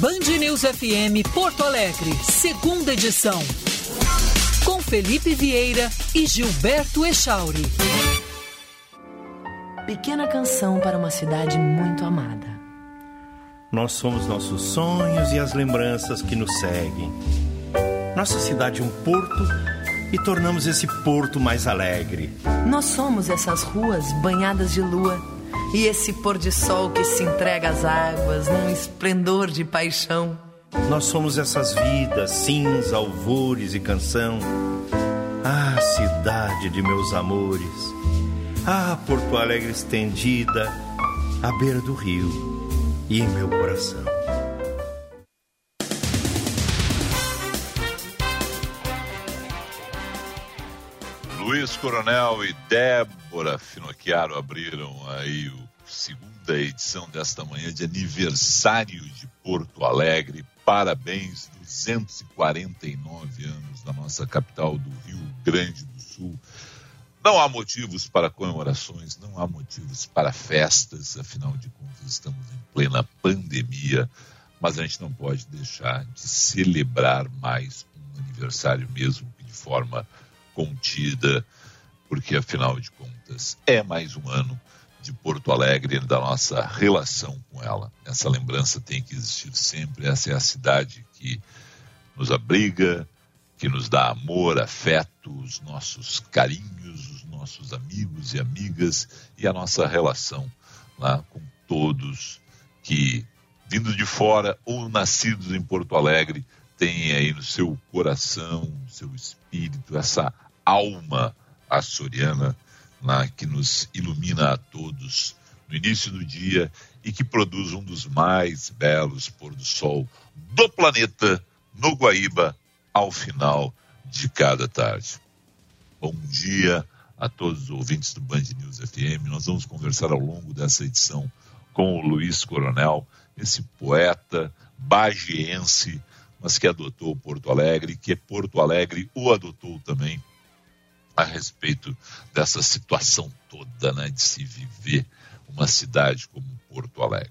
Band News FM Porto Alegre, segunda edição. Com Felipe Vieira e Gilberto Echauri. Pequena canção para uma cidade muito amada. Nós somos nossos sonhos e as lembranças que nos seguem. Nossa cidade é um porto e tornamos esse porto mais alegre. Nós somos essas ruas banhadas de lua e esse pôr de sol que se entrega às águas num esplendor de paixão. Nós somos essas vidas, cinza, alvores e canção. Ah, cidade de meus amores. Ah, Porto Alegre estendida, à beira do rio e em meu coração. Luiz Coronel e Débora Finocchiaro abriram aí o segunda edição desta manhã de aniversário de Porto Alegre. Parabéns, 249 anos da nossa capital do Rio Grande do Sul. Não há motivos para comemorações, não há motivos para festas, afinal de contas estamos em plena pandemia, mas a gente não pode deixar de celebrar mais um aniversário mesmo que de forma contida, porque afinal de contas é mais um ano de Porto Alegre e da nossa relação com ela. Essa lembrança tem que existir sempre. Essa é a cidade que nos abriga, que nos dá amor, afeto, os nossos carinhos, os nossos amigos e amigas e a nossa relação lá com todos que, vindo de fora ou nascidos em Porto Alegre, têm aí no seu coração, no seu espírito, essa alma açoriana que nos ilumina a todos no início do dia e que produz um dos mais belos pôr do sol do planeta no Guaíba ao final de cada tarde. Bom dia a todos os ouvintes do Band News FM. Nós vamos conversar ao longo dessa edição com o Luiz Coronel, esse poeta bagiense, mas que adotou Porto Alegre, que Porto Alegre o adotou também a respeito dessa situação toda, né, de se viver uma cidade como Porto Alegre.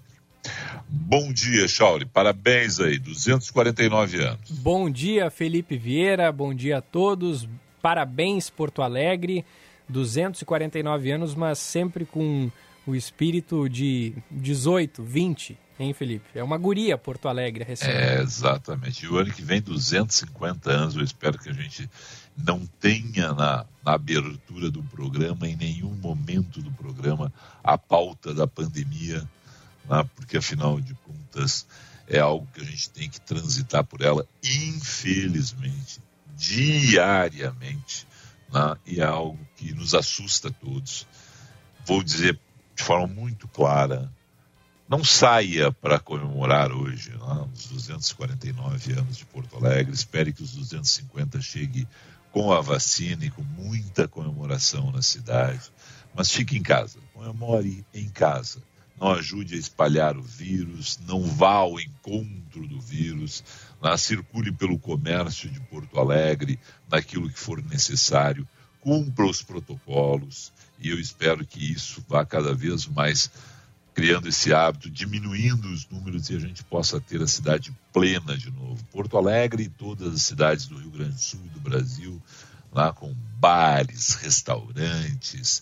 Bom dia, Chauri. Parabéns aí, 249 anos. Bom dia, Felipe Vieira. Bom dia a todos. Parabéns, Porto Alegre. 249 anos, mas sempre com o espírito de 18, 20, hein, Felipe? É uma guria Porto Alegre recente. É, exatamente. E o ano que vem, 250 anos. Eu espero que a gente não tenha na, na, abertura do programa, em nenhum momento do programa, a pauta da pandemia, né? porque afinal de contas é algo que a gente tem que transitar por ela, infelizmente, diariamente, né? e é algo que nos assusta a todos. Vou dizer de forma muito clara, não saia para comemorar hoje né, os 249 anos de Porto Alegre. Espere que os 250 chegue com a vacina e com muita comemoração na cidade. Mas fique em casa, comemore em casa. Não ajude a espalhar o vírus, não vá ao encontro do vírus, lá, circule pelo comércio de Porto Alegre, naquilo que for necessário, cumpra os protocolos e eu espero que isso vá cada vez mais criando esse hábito, diminuindo os números e a gente possa ter a cidade plena de novo. Porto Alegre e todas as cidades do Rio Grande do Sul e do Brasil, lá com bares, restaurantes,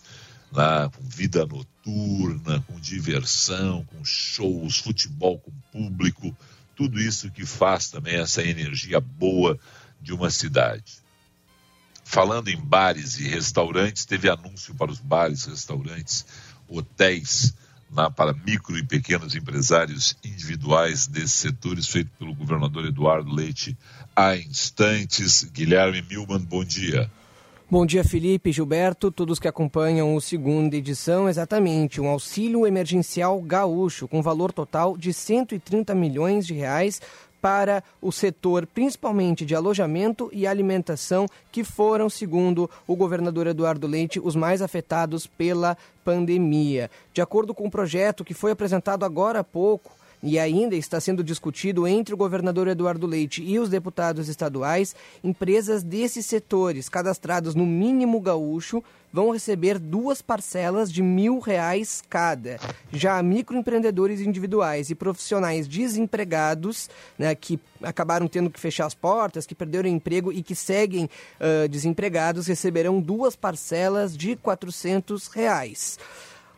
lá com vida noturna, com diversão, com shows, futebol com público, tudo isso que faz também essa energia boa de uma cidade. Falando em bares e restaurantes, teve anúncio para os bares, restaurantes, hotéis na, para micro e pequenos empresários individuais desses setores, feito pelo governador Eduardo Leite há instantes. Guilherme Milman, bom dia. Bom dia, Felipe, Gilberto, todos que acompanham o segunda edição, exatamente, um auxílio emergencial gaúcho com valor total de 130 milhões de reais para o setor, principalmente de alojamento e alimentação, que foram, segundo o governador Eduardo Leite, os mais afetados pela pandemia. De acordo com o projeto que foi apresentado agora há pouco, E ainda está sendo discutido entre o governador Eduardo Leite e os deputados estaduais, empresas desses setores cadastrados no mínimo gaúcho vão receber duas parcelas de mil reais cada. Já microempreendedores individuais e profissionais desempregados, né, que acabaram tendo que fechar as portas, que perderam emprego e que seguem uh, desempregados, receberão duas parcelas de quatrocentos reais.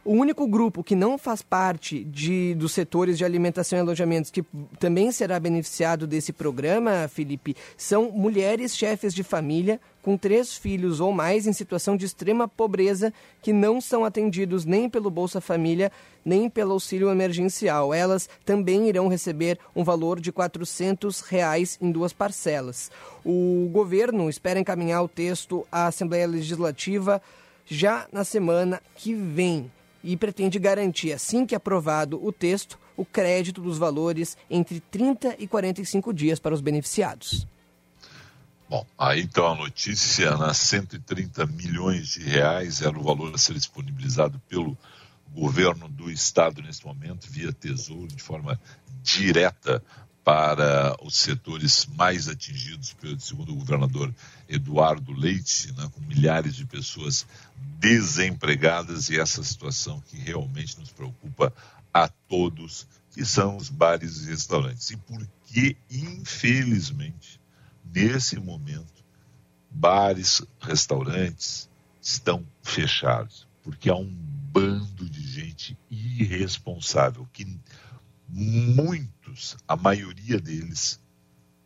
O único grupo que não faz parte de, dos setores de alimentação e alojamentos que também será beneficiado desse programa, Felipe, são mulheres chefes de família com três filhos ou mais em situação de extrema pobreza que não são atendidos nem pelo Bolsa Família nem pelo auxílio emergencial. Elas também irão receber um valor de 400 reais em duas parcelas. O governo espera encaminhar o texto à Assembleia Legislativa já na semana que vem e pretende garantir, assim que aprovado o texto, o crédito dos valores entre 30 e 45 dias para os beneficiados. Bom, aí então a notícia, né, 130 milhões de reais era o valor a ser disponibilizado pelo governo do estado neste momento, via Tesouro, de forma direta para os setores mais atingidos, segundo o governador Eduardo Leite, né, com milhares de pessoas desempregadas e essa situação que realmente nos preocupa a todos, que são os bares e restaurantes. E porque, infelizmente, nesse momento, bares, restaurantes estão fechados, porque há um bando de gente irresponsável que muitos, a maioria deles,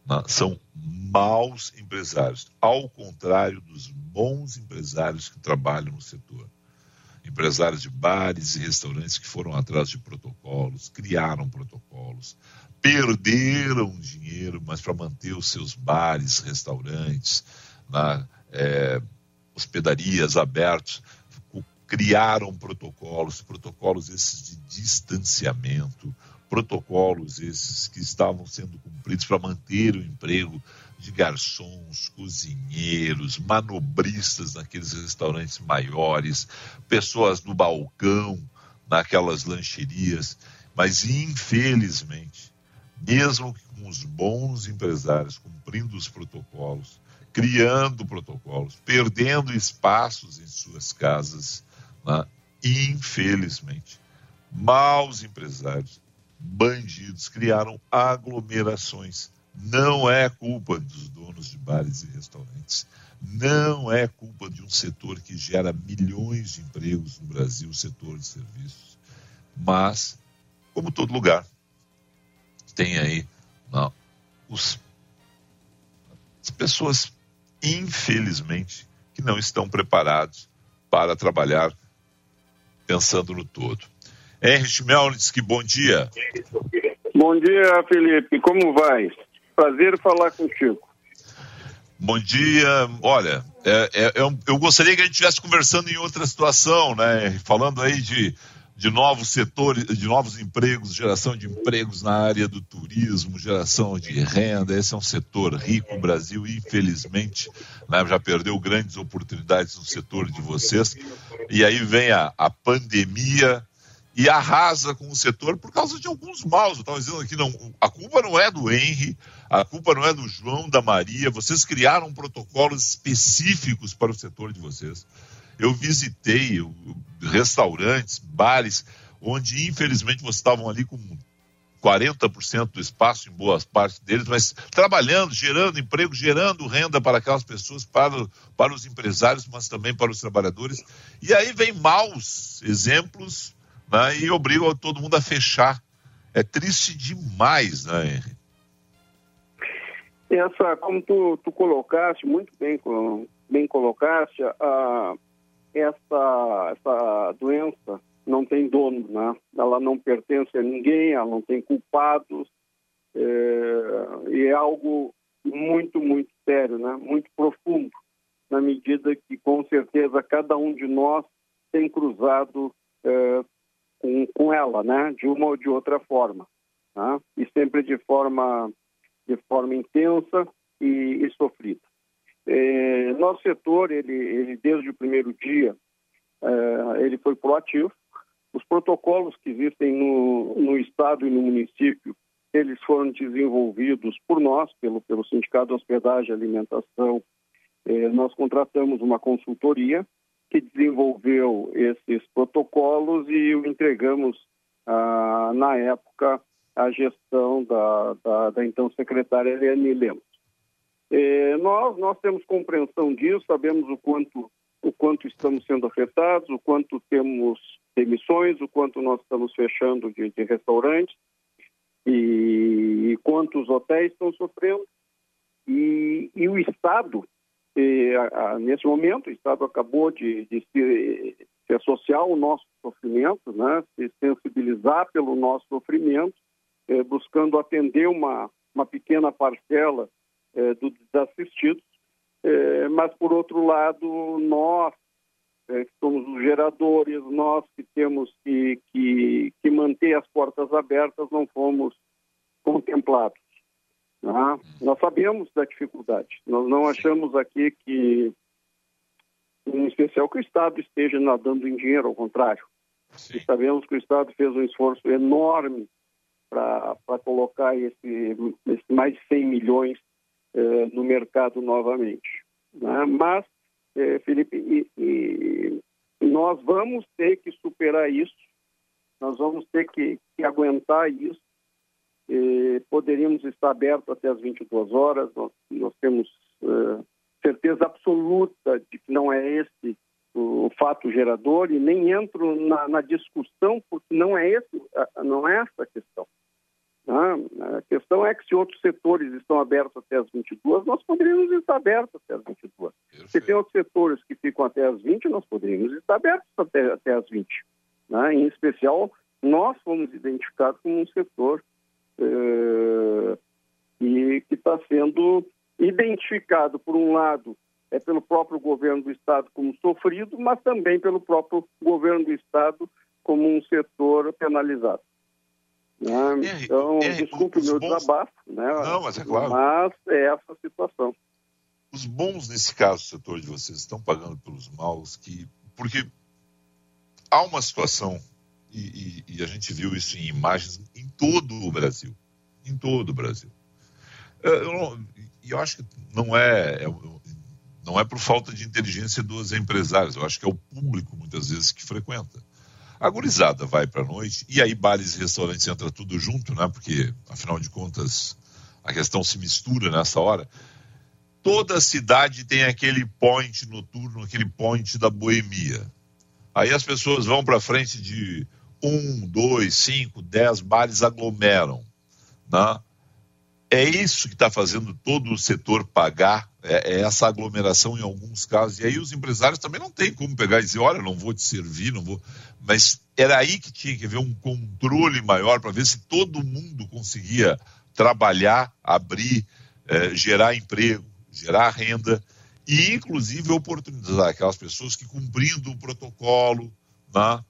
né, são maus empresários, ao contrário dos bons empresários que trabalham no setor. Empresários de bares e restaurantes que foram atrás de protocolos, criaram protocolos, perderam dinheiro, mas para manter os seus bares, restaurantes, na, é, hospedarias abertos, criaram protocolos, protocolos esses de distanciamento, protocolos esses que estavam sendo cumpridos para manter o emprego de garçons, cozinheiros, manobristas naqueles restaurantes maiores, pessoas no balcão, naquelas lancherias. Mas, infelizmente, mesmo com os bons empresários cumprindo os protocolos, criando protocolos, perdendo espaços em suas casas, né? infelizmente, maus empresários bandidos criaram aglomerações. Não é culpa dos donos de bares e restaurantes. Não é culpa de um setor que gera milhões de empregos no Brasil, o setor de serviços. Mas, como todo lugar, tem aí não, os, as pessoas, infelizmente, que não estão preparados para trabalhar pensando no todo. Henry Schmelnitz, bom dia. Bom dia, Felipe. Como vai? Prazer falar contigo. Bom dia. Olha, é, é, eu, eu, gostaria que a gente estivesse conversando em outra situação, né? Falando aí de, de novos setores, de novos empregos, geração de empregos na área do turismo, geração de renda. Esse é um setor rico. O Brasil, infelizmente, né, já perdeu grandes oportunidades no setor de vocês. E aí vem a, a pandemia e arrasa com o setor por causa de alguns maus. Eu estava dizendo aqui, não, a culpa não é do Henry, a culpa não é do João, da Maria. Vocês criaram protocolos específicos para o setor de vocês. Eu visitei restaurantes, bares, onde infelizmente vocês estavam ali com 40% do espaço em boas partes deles, mas trabalhando, gerando emprego, gerando renda para aquelas pessoas, para, para os empresários, mas também para os trabalhadores. E aí vem maus exemplos né, e obrigam todo mundo a fechar. É triste demais, né, Henry? Essa, como tu, tu colocaste, muito bem, bem colocaste, a, essa, essa doença não tem dono, né? Ela não pertence a ninguém, ela não tem culpados, é, e é algo muito, muito sério, né? Muito profundo, na medida que, com certeza, cada um de nós tem cruzado é, com, com ela, né? De uma ou de outra forma, né? e sempre de forma de forma intensa e, e sofrida. É, nosso setor, ele, ele, desde o primeiro dia, é, ele foi proativo. Os protocolos que existem no, no Estado e no município, eles foram desenvolvidos por nós, pelo, pelo Sindicato de Hospedagem e Alimentação. Eh, nós contratamos uma consultoria que desenvolveu esses protocolos e o entregamos, ah, na época, à gestão da, da, da então secretária Eliane Lemos. Nós, nós temos compreensão disso, sabemos o quanto, o quanto estamos sendo afetados, o quanto temos demissões, o quanto nós estamos fechando de, de restaurantes e, e quantos hotéis estão sofrendo. E, e o Estado, e, a, a, nesse momento, o Estado acabou de, de se, se, associar ao nosso sofrimento, né, se sensibilizar pelo nosso sofrimento, eh, buscando atender uma, uma pequena parcela eh, dos desassistidos. Eh, mas, por outro lado, nós, que somos os geradores, nós que temos que, que, que manter as portas abertas, não fomos contemplados. Né? Nós sabemos da dificuldade. Nós não achamos aqui que, em especial, que o Estado esteja nadando em dinheiro, ao contrário. Sim. E sabemos que o Estado fez um esforço enorme para colocar esse, esse, mais de 100 milhões eh, no mercado novamente. Né? Mas, eh, Felipe, e, e nós vamos ter que superar isso, nós vamos ter que, que aguentar isso, poderíamos estar abertos até as 22 horas. Nós, nós temos uh, certeza absoluta de que não é esse o, o fato gerador e nem entro na, na, discussão porque não é esse, não é essa a questão. Né? A questão é que se outros setores estão abertos até as 22, nós poderíamos estar abertos até as 22. Perfeito. Se tem outros setores que ficam até as 20, nós poderíamos estar abertos até, até as 20. Né? Em especial, nós fomos identificados como um setor eh, e que está sendo identificado, por um lado, é pelo próprio governo do Estado como sofrido, mas também pelo próprio governo do Estado como um setor penalizado. Né? É, então, é, desculpe o meu bons... desabafo, né? Não, mas é claro. Mas é essa a situação. Os bons, nesse caso, setor de vocês, estão pagando pelos maus, que... porque há uma situação e, e, e, a gente viu isso em imagens em todo o Brasil. Em todo o Brasil. É, eu, eu acho que não é, é, não é por falta de inteligência dos empresários, eu acho que é o público, muitas vezes, que frequenta. A gurizada vai para a noite, e aí bares e restaurantes entra tudo junto, né? Porque, afinal de contas, a questão se mistura nessa hora. Toda cidade tem aquele point noturno, aquele point da boemia. Aí as pessoas vão para frente de um, dois, cinco, dez bares aglomeram. Né? É isso que está fazendo todo o setor pagar, é, é, essa aglomeração em alguns casos. E aí os empresários também não têm como pegar e dizer, olha, não vou te servir, não vou. Mas era aí que tinha que haver um controle maior para ver se todo mundo conseguia trabalhar, abrir, é, gerar emprego, gerar renda e, inclusive, oportunizar aquelas pessoas que, cumprindo o protocolo, né,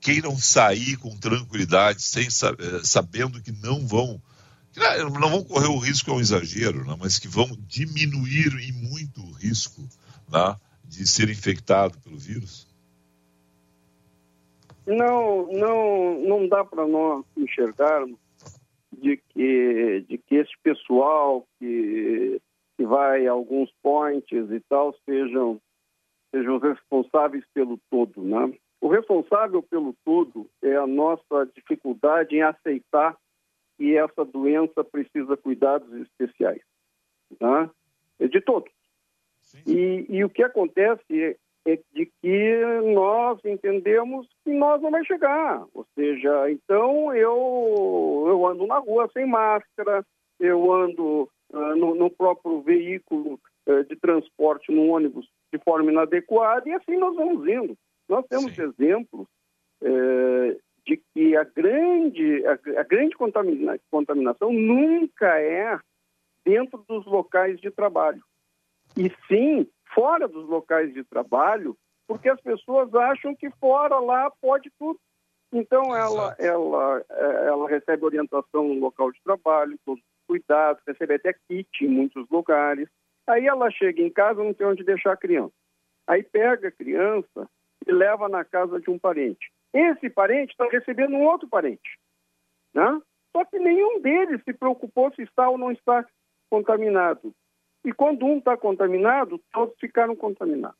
queiram sair com tranquilidade, sem eh, sabendo que não vão não vão correr o risco é um exagero, né, mas que vão diminuir em muito o risco né, de ser infectado pelo vírus? Não, não, não dá para nós enxergarmos de que, de que esse pessoal que, que vai a alguns points e tal sejam, sejam responsáveis pelo todo, né? O responsável pelo todo é a nossa dificuldade em aceitar que essa doença precisa cuidados especiais, né? É de todos. E, e, o que acontece é, é, de que nós entendemos que nós não vai chegar. Ou seja, então eu, eu ando na rua sem máscara, eu ando uh, no, no, próprio veículo uh, de transporte, no ônibus, de forma inadequada, e assim nós vamos indo. Nós temos Sim. exemplos é, de que a grande, a, a grande contamina, contaminação nunca é dentro dos locais de trabalho, e sim fora dos locais de trabalho, porque as pessoas acham que fora lá pode tudo. Então ela, ela, é, ela recebe orientação no local de trabalho, todos os cuidados, recebe até kit em muitos lugares. Aí ela chega em casa, não tem onde deixar a criança. Aí pega a criança e leva na casa de um parente. Esse parente está recebendo um outro parente. Né? Só que nenhum deles se preocupou se está ou não está contaminado. E quando um está contaminado, todos ficaram contaminados.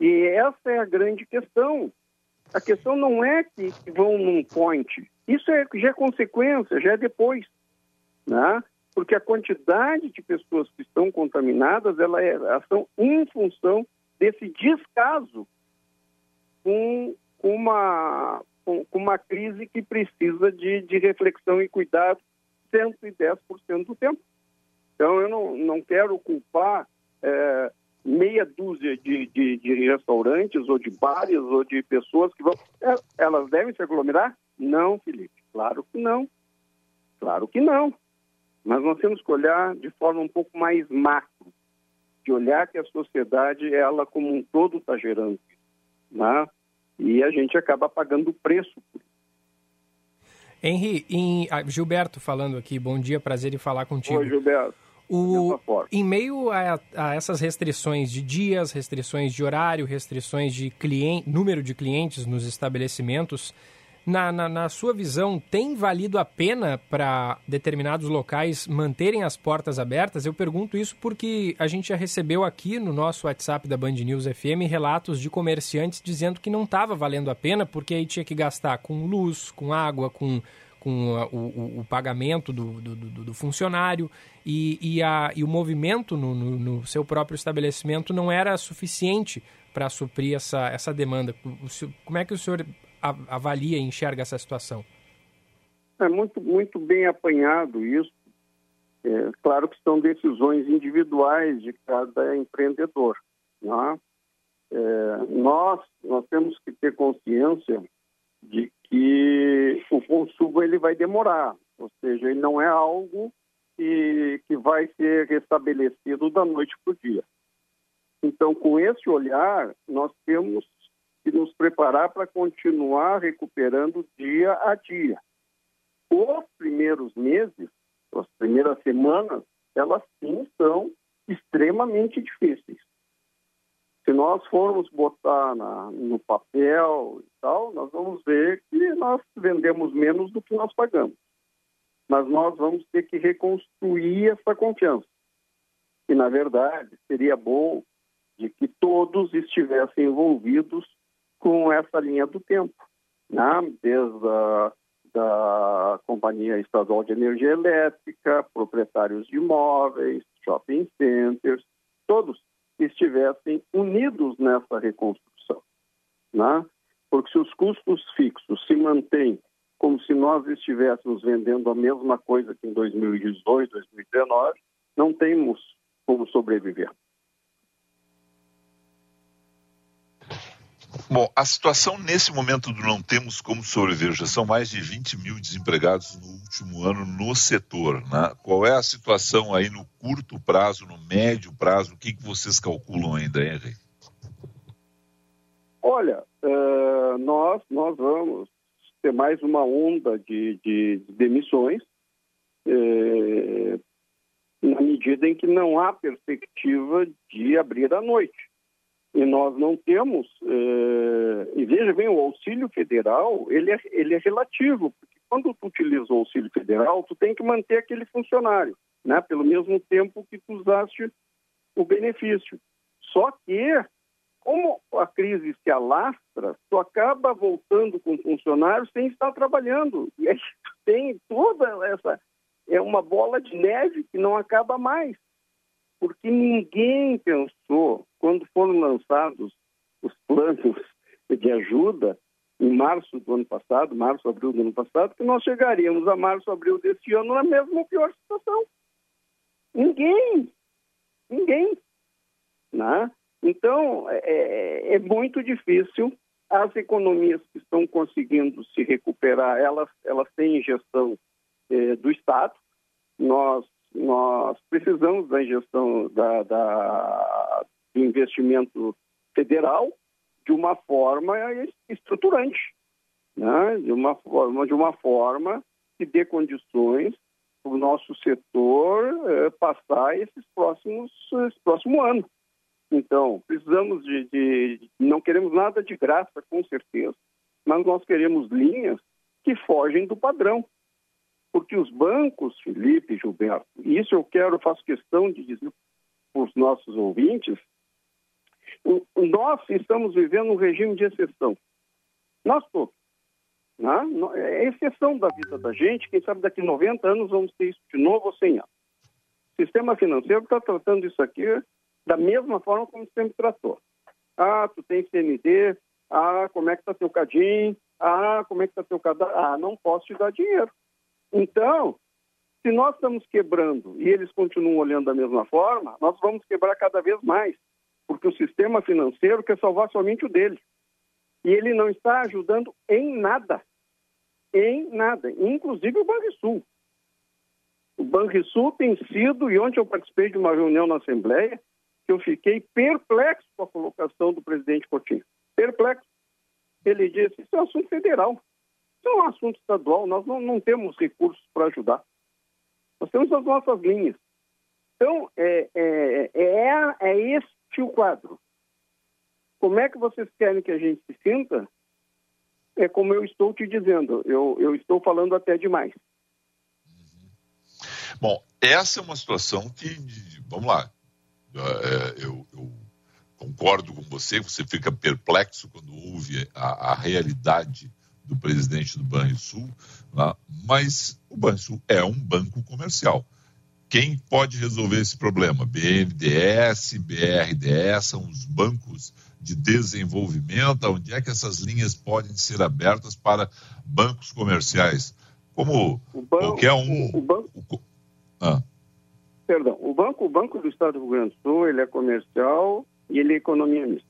E essa é a grande questão. A questão não é que vão num point. Isso é, já é consequência, já é depois. Né? Porque a quantidade de pessoas que estão contaminadas, ela é, são em função desse descaso com, uma, com, uma crise que precisa de, de reflexão e cuidado 110% do tempo. Então, eu não, não quero culpar é, meia dúzia de, de, de, restaurantes ou de bares ou de pessoas que vão. É, elas devem se aglomerar? Não, Felipe. Claro que não. Claro que não. Mas nós temos que olhar de forma um pouco mais macro, de olhar que a sociedade, ela como um todo está gerando né? e a gente acaba pagando o preço por isso. Henri, em, ah, Gilberto falando aqui, bom dia, prazer em falar contigo. Oi, Gilberto. O, em meio a, a, essas restrições de dias, restrições de horário, restrições de cliente, número de clientes nos estabelecimentos, na, na, na sua visão, tem valido a pena para determinados locais manterem as portas abertas? Eu pergunto isso porque a gente já recebeu aqui no nosso WhatsApp da Band News FM relatos de comerciantes dizendo que não estava valendo a pena porque aí tinha que gastar com luz, com água, com com o, o, o pagamento do, do, do, do funcionário e, e, a, e o movimento no, no, no seu próprio estabelecimento não era suficiente para suprir essa, essa demanda. Como é que o senhor avalia e enxerga essa situação? É muito, muito bem apanhado isso. É, claro que são decisões individuais de cada empreendedor. Né? É, nós, nós temos que ter consciência de que o consumo ele vai demorar, ou seja, ele não é algo que, que vai ser restabelecido da noite para o dia. Então, com esse olhar, nós temos que nos preparar para continuar recuperando dia a dia. Os primeiros meses, as primeiras semanas, elas sim são extremamente difíceis. Se nós formos botar na, no papel e tal, nós vamos ver que nós vendemos menos do que nós pagamos. Mas nós vamos ter que reconstruir essa confiança. E, na verdade, seria bom de que todos estivessem envolvidos com essa linha do tempo, né? desde a da Companhia Estadual de Energia Elétrica, proprietários de imóveis, shopping centers, todos estivessem unidos nessa reconstrução. Né? Porque se os custos fixos se mantêm como se nós estivéssemos vendendo a mesma coisa que em 2018, 2019, não temos como sobreviver. Bom, a situação nesse momento do não temos como sobreviver, já são mais de 20 mil desempregados no último ano no setor. Né? Qual é a situação aí no curto prazo, no médio prazo? O que, que vocês calculam ainda, Henry? Olha, uh, nós, nós vamos ter mais uma onda de, de demissões uh, na medida em que não há perspectiva de abrir à noite. E nós não temos, eh, e veja bem, o auxílio federal, ele é, ele é relativo, porque quando tu utiliza o auxílio federal, tu tem que manter aquele funcionário, né, pelo mesmo tempo que tu usaste o benefício. Só que, como a crise se alastra, tu acaba voltando com o funcionário sem estar trabalhando. E aí tu tem toda essa... É uma bola de neve que não acaba mais porque ninguém pensou, foram lançados os planos de ajuda, em março do ano passado, março, abril do ano passado, que nós chegaríamos a março, abril deste ano na mesma pior situação. Ninguém. Ninguém. Né? Então, é, é, é muito difícil. As economias que estão conseguindo se recuperar, elas, elas têm gestão é, do Estado. Nós nós precisamos da injeção da, da, do investimento federal de uma forma estruturante, né? de, uma forma, de uma forma que dê condições para o nosso setor é, passar esses próximos esse próximo ano. Então, precisamos de, de, não queremos nada de graça, com certeza, mas nós queremos linhas que fogem do padrão. Porque os bancos, Felipe, Gilberto, isso eu quero, faço questão de dizer para os nossos ouvintes, nós estamos vivendo um regime de exceção. Nós todos. Né? É exceção da vida da gente. Quem sabe daqui a 90 anos vamos ter isso de novo ou 100 anos. O sistema financeiro está tratando isso aqui da mesma forma como sempre tratou. Ah, tu tem CND. Ah, como é que está teu CADIM? Ah, como é que está teu cadastro? Ah, não posso te dar dinheiro. Então, se nós estamos quebrando e eles continuam olhando da mesma forma, nós vamos quebrar cada vez mais, porque o sistema financeiro quer salvar somente o dele. E ele não está ajudando em nada. Em nada. Inclusive o Banrisul. O Banrisul tem sido, e ontem eu participei de uma reunião na Assembleia, que eu fiquei perplexo com a colocação do presidente Coutinho. Perplexo. Ele disse, isso é um assunto federal. Isso é um assunto estadual, nós não, não temos recursos para ajudar. Nós temos as nossas linhas. Então, é, é, é, é este o quadro. Como é que vocês querem que a gente se sinta? É como eu estou te dizendo, eu, eu estou falando até demais. Bom, essa é uma situação que, vamos lá, é, eu, eu concordo com você, você fica perplexo quando ouve a, a realidade do presidente do Banrisul, né? mas o Banrisul é um banco comercial. Quem pode resolver esse problema? BNDES, BRDES, são os bancos de desenvolvimento, onde é que essas linhas podem ser abertas para bancos comerciais? Como banco, qualquer um. O, banco, o, ah. Perdão, o banco, o banco do Estado do Rio Grande do Sul, ele é comercial e ele é economia mista.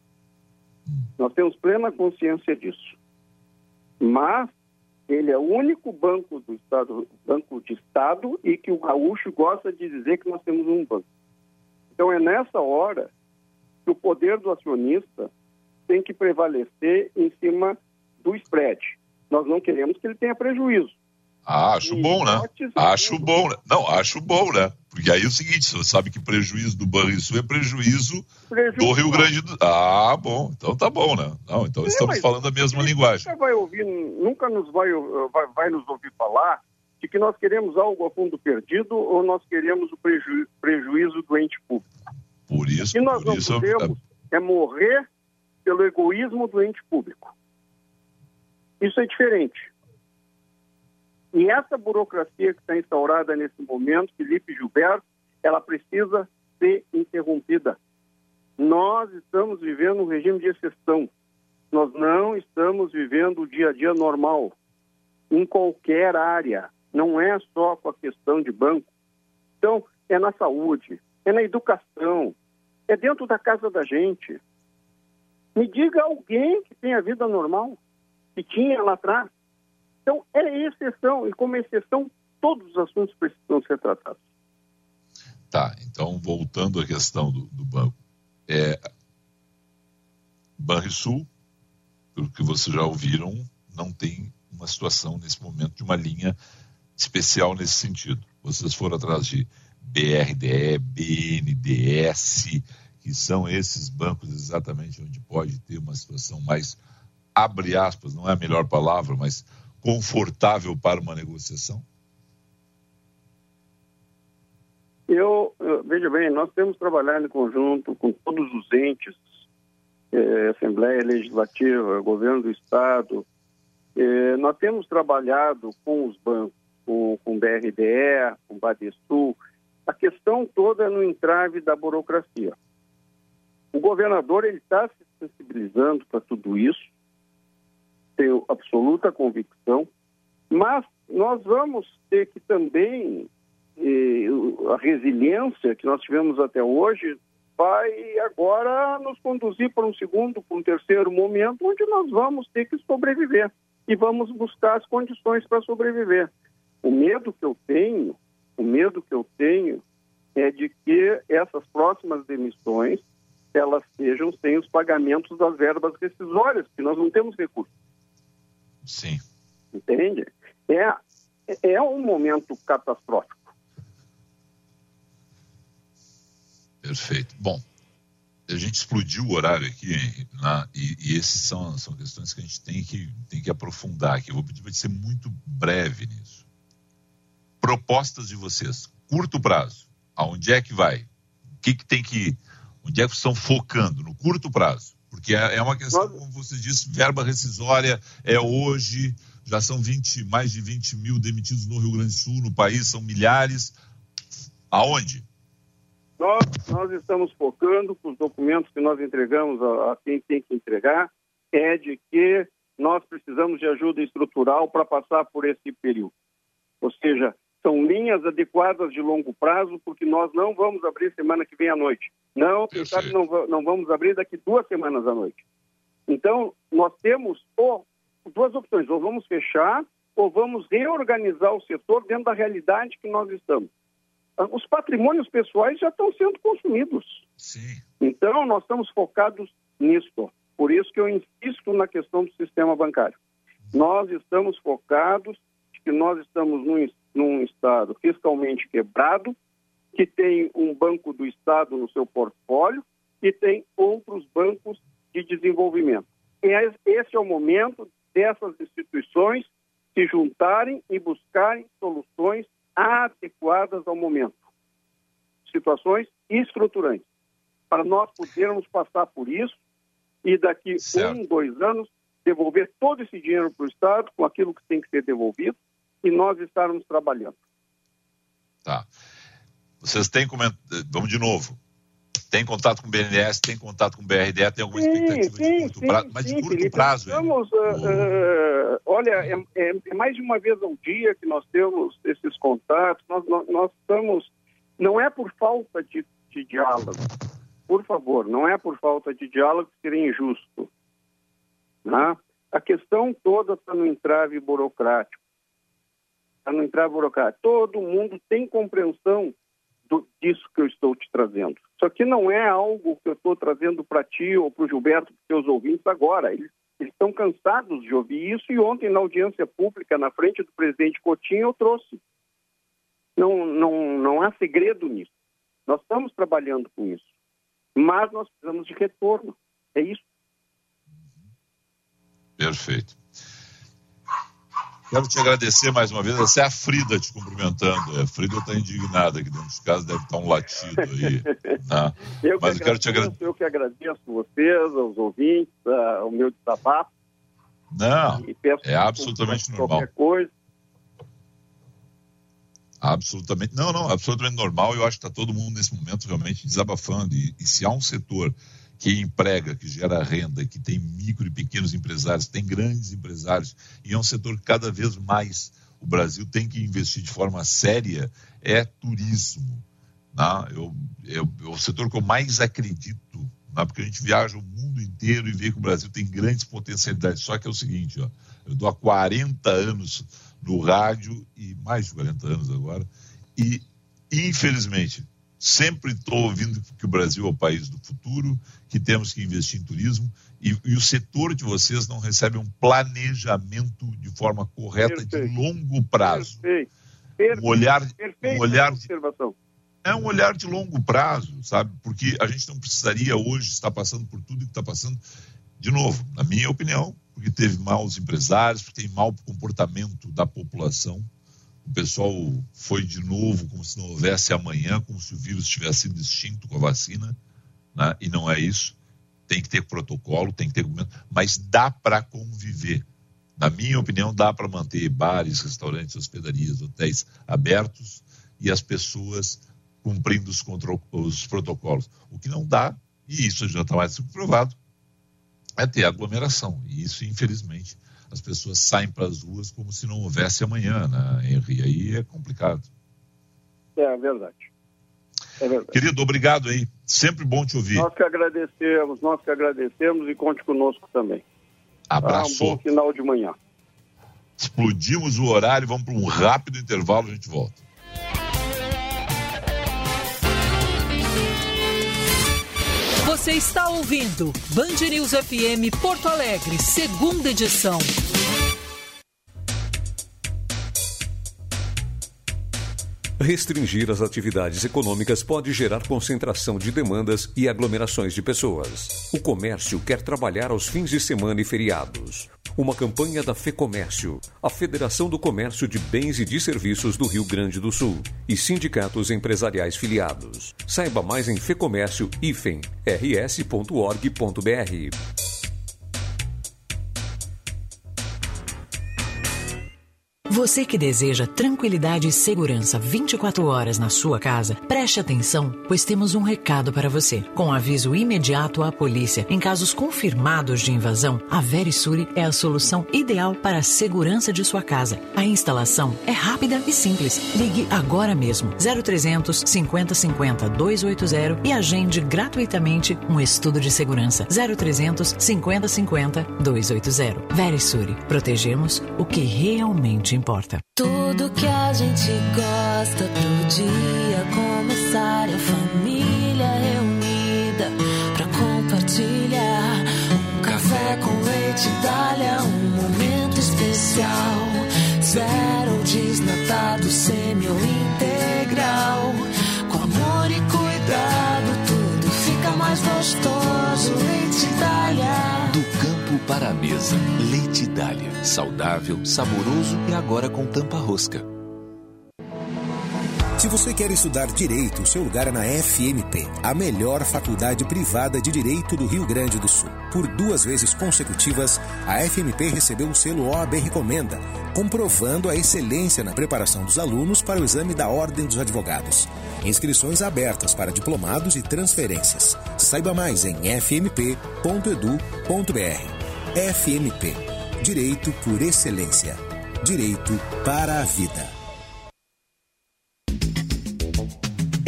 Hum. Nós temos plena consciência disso. Mas ele é o único banco do Estado, banco de Estado, e que o gaúcho gosta de dizer que nós temos um banco. Então é nessa hora que o poder do acionista tem que prevalecer em cima do spread. Nós não queremos que ele tenha prejuízo. Ah, acho e bom, né? Acho bom, né? Não, acho bom, né? Porque aí é o seguinte, você sabe que prejuízo do Banrisul é prejuízo, prejuízo do Rio Grande do Ah, bom, então tá bom, né? Não, então é, estamos falando a mesma linguagem. Nunca vai ouvir, nunca nos vai, vai, vai, nos ouvir falar de que nós queremos algo a fundo perdido ou nós queremos o preju, prejuízo do ente público. Por isso, o que nós não isso, podemos é... é morrer pelo egoísmo do ente público. Isso é diferente. E essa burocracia que está instaurada nesse momento, Felipe Gilberto, ela precisa ser interrompida. Nós estamos vivendo um regime de exceção. Nós não estamos vivendo o dia a dia normal em qualquer área. Não é só com a questão de banco. Então, é na saúde, é na educação, é dentro da casa da gente. Me diga alguém que tenha vida normal, que tinha lá atrás. Então, é exceção, e como exceção, todos os assuntos precisam ser tratados. Tá, então, voltando à questão do, do banco. É, Banrisul, pelo que vocês já ouviram, não tem uma situação nesse momento de uma linha especial nesse sentido. Vocês foram atrás de BRDE, BNDES, que são esses bancos exatamente onde pode ter uma situação mais, abre aspas, não é a melhor palavra, mas confortável para uma negociação? Eu, veja bem, nós temos trabalhado em conjunto com todos os entes, eh, Assembleia Legislativa, Governo do Estado, eh, nós temos trabalhado com os bancos, com, com o BRDE, com o Badesul, a questão toda é no entrave da burocracia. O governador ele está se sensibilizando para tudo isso, tenho absoluta convicção, mas nós vamos ter que também, eh, a resiliência que nós tivemos até hoje, vai agora nos conduzir para um segundo, para um terceiro momento, onde nós vamos ter que sobreviver e vamos buscar as condições para sobreviver. O medo que eu tenho, o medo que eu tenho é de que essas próximas demissões elas sejam sem os pagamentos das verbas rescisórias, que nós não temos recursos. Sim. Entende? É, é um momento catastrófico. Perfeito. Bom, a gente explodiu o horário aqui, né? e, e essas são, são questões que a gente tem que, tem que aprofundar aqui. Eu vou pedir para ser muito breve nisso. Propostas de vocês, curto prazo, aonde é que vai? O que, que tem que. Onde é que estão focando? No curto prazo. Porque é, é uma questão, como você disse, verba rescisória é hoje, já são 20, mais de 20 mil demitidos no Rio Grande do Sul, no país, são milhares. Aonde? Nós, nós estamos focando com os documentos que nós entregamos a, a quem tem que entregar, é de que nós precisamos de ajuda estrutural para passar por esse período. Ou seja, são linhas adequadas de longo prazo, porque nós não vamos abrir semana que vem à noite. Não, quem sabe não, não vamos abrir daqui duas semanas à noite. Então, nós temos ou, duas opções: ou vamos fechar, ou vamos reorganizar o setor dentro da realidade que nós estamos. Ah, os patrimônios pessoais já estão sendo consumidos. Sim. Então, nós estamos focados nisso. Por isso que eu insisto na questão do sistema bancário. Nós estamos focados que nós estamos num, num estado fiscalmente quebrado, que tem um banco do Estado no seu portfólio e tem outros bancos de desenvolvimento. Esse é o momento dessas instituições se juntarem e buscarem soluções adequadas ao momento. Situações estruturantes. Para nós podermos passar por isso e daqui certo. um, dois anos devolver todo esse dinheiro para o Estado com aquilo que tem que ser devolvido e nós estarmos trabalhando. Tá. Vocês têm coment... Vamos de novo. Tem contato com o BNDES, tem contato com o BRDE, tem alguma expectativa sim, de curto sim, prazo? Mas sim, de curto Felipe, prazo, estamos, uh, Olha, é, é, é, mais de uma vez ao dia que nós temos esses contatos. Nós, nós, nós estamos. Não é por falta de, de diálogo. Por favor, não é por falta de diálogo que seria injusto. Né? A questão toda está no entrave burocrático. Está no entrave burocrático. Todo mundo tem compreensão do, disso que eu estou te trazendo. Isso aqui não é algo que eu estou trazendo para ti ou para o Gilberto, para os seus ouvintes agora. Eles estão cansados de ouvir isso e ontem, na audiência pública, na frente do presidente Coutinho, eu trouxe. Não, não, não há segredo nisso. Nós estamos trabalhando com isso. Mas nós precisamos de retorno. É isso. Perfeito. Quero te agradecer mais uma vez. Essa é a Frida te cumprimentando. A Frida está indignada aqui dentro de casa, deve estar um latido aí. Né? eu Mas eu quero te agradecer. Eu que agradeço vocês, aos ouvintes, uh, o meu desabafo. Não, é absolutamente normal. Coisa. Absolutamente, não, não, absolutamente normal. Eu acho que está todo mundo nesse momento realmente desabafando. E, e se há um setor que emprega, que gera renda, que tem micro e pequenos empresários, tem grandes empresários, e é um setor que cada vez mais o Brasil tem que investir de forma séria, é turismo. Né? Eu, eu, é o setor que eu mais acredito, né? porque a gente viaja o mundo inteiro e vê que o Brasil tem grandes potencialidades. Só que é o seguinte, ó, eu dou há 40 anos no rádio, e mais de 40 anos agora, e infelizmente Sempre estou ouvindo que o Brasil é o país do futuro, que temos que investir em turismo e, e o setor de vocês não recebe um planejamento de forma correta Perfeito. de longo prazo. Perfeito. Um olhar, um olhar de, é um olhar de longo prazo, sabe? Porque a gente não precisaria hoje estar passando por tudo que está passando. De novo, na minha opinião, porque teve maus empresários, porque tem mau comportamento da população o pessoal foi de novo como se não houvesse amanhã, como se o vírus tivesse sido extinto com a vacina, né? e não é isso. Tem que ter protocolo, tem que ter mas dá para conviver. Na minha opinião, dá para manter bares, restaurantes, hospedarias, hotéis abertos e as pessoas cumprindo os, os protocolos. O que não dá, e isso já está mais provado, é ter aglomeração. E isso, infelizmente, as pessoas saem para as ruas como se não houvesse amanhã, né, Henri? Aí é complicado. É verdade. É verdade. Querido, obrigado aí. Sempre bom te ouvir. Nós que agradecemos, nós que agradecemos e conte conosco também. Abraço. Ah, um bom final de manhã. Explodimos o horário, vamos para um rápido intervalo, a gente volta. Você está ouvindo Band News FM Porto Alegre, segunda edição. Restringir as atividades econômicas pode gerar concentração de demandas e aglomerações de pessoas. O comércio quer trabalhar aos fins de semana e feriados. Uma campanha da FEComércio, a Federação do Comércio de Bens e de Serviços do Rio Grande do Sul, e sindicatos empresariais filiados. Saiba mais em fecomércio-rs.org.br. Você que deseja tranquilidade e segurança 24 horas na sua casa, preste atenção, pois temos um recado para você. Com aviso imediato à polícia em casos confirmados de invasão, a Verisuri é a solução ideal para a segurança de sua casa. A instalação é rápida e simples. Ligue agora mesmo 0300 50 50 280 e agende gratuitamente um estudo de segurança 0300 50 50 280. Verisuri, protegemos o que realmente importa. Tudo que a gente gosta pro dia começar a família reunida pra compartilhar. Um café com leite dália, um momento especial. Zero desnatado, semi ou integral. Com amor e cuidado, tudo fica mais gostoso. Leite dália. Para a mesa. Leite Dália. Saudável, saboroso e agora com tampa rosca. Se você quer estudar direito, seu lugar é na FMP, a melhor faculdade privada de direito do Rio Grande do Sul. Por duas vezes consecutivas, a FMP recebeu o selo OAB Recomenda, comprovando a excelência na preparação dos alunos para o exame da Ordem dos Advogados. Inscrições abertas para diplomados e transferências. Saiba mais em fmp.edu.br. FMP Direito por Excelência. Direito para a Vida.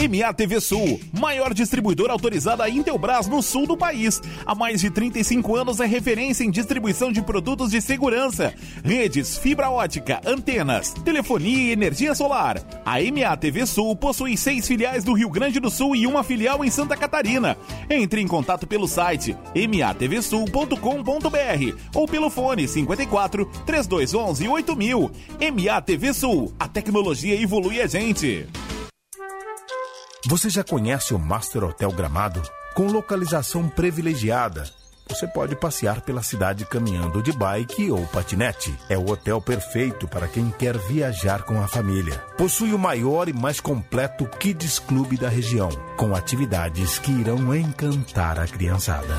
MA TV Sul, maior distribuidora autorizada Intelbras no sul do país. Há mais de 35 anos é referência em distribuição de produtos de segurança, redes, fibra ótica, antenas, telefonia e energia solar. A MA TV Sul possui seis filiais do Rio Grande do Sul e uma filial em Santa Catarina. Entre em contato pelo site matvsul.com.br ou pelo fone 54 3211 8000. MA TV Sul, a tecnologia evolui a gente. Você já conhece o Master Hotel Gramado? Com localização privilegiada. Você pode passear pela cidade caminhando de bike ou patinete. É o hotel perfeito para quem quer viajar com a família. Possui o maior e mais completo Kids Club da região, com atividades que irão encantar a criançada.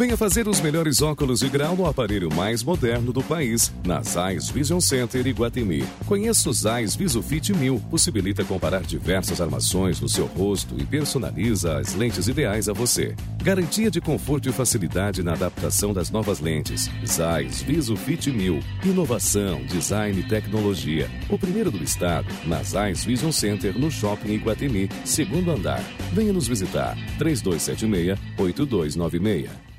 Venha fazer os melhores óculos de grau no aparelho mais moderno do país, na Zeiss Vision Center Iguatemi. Conheça o Zeiss VisuFit 1000, possibilita comparar diversas armações no seu rosto e personaliza as lentes ideais a você. Garantia de conforto e facilidade na adaptação das novas lentes. Zeiss VisuFit 1000. Inovação, design e tecnologia. O primeiro do estado, na Zeiss Vision Center no Shopping Iguatemi, segundo andar. Venha nos visitar. 3276-8296.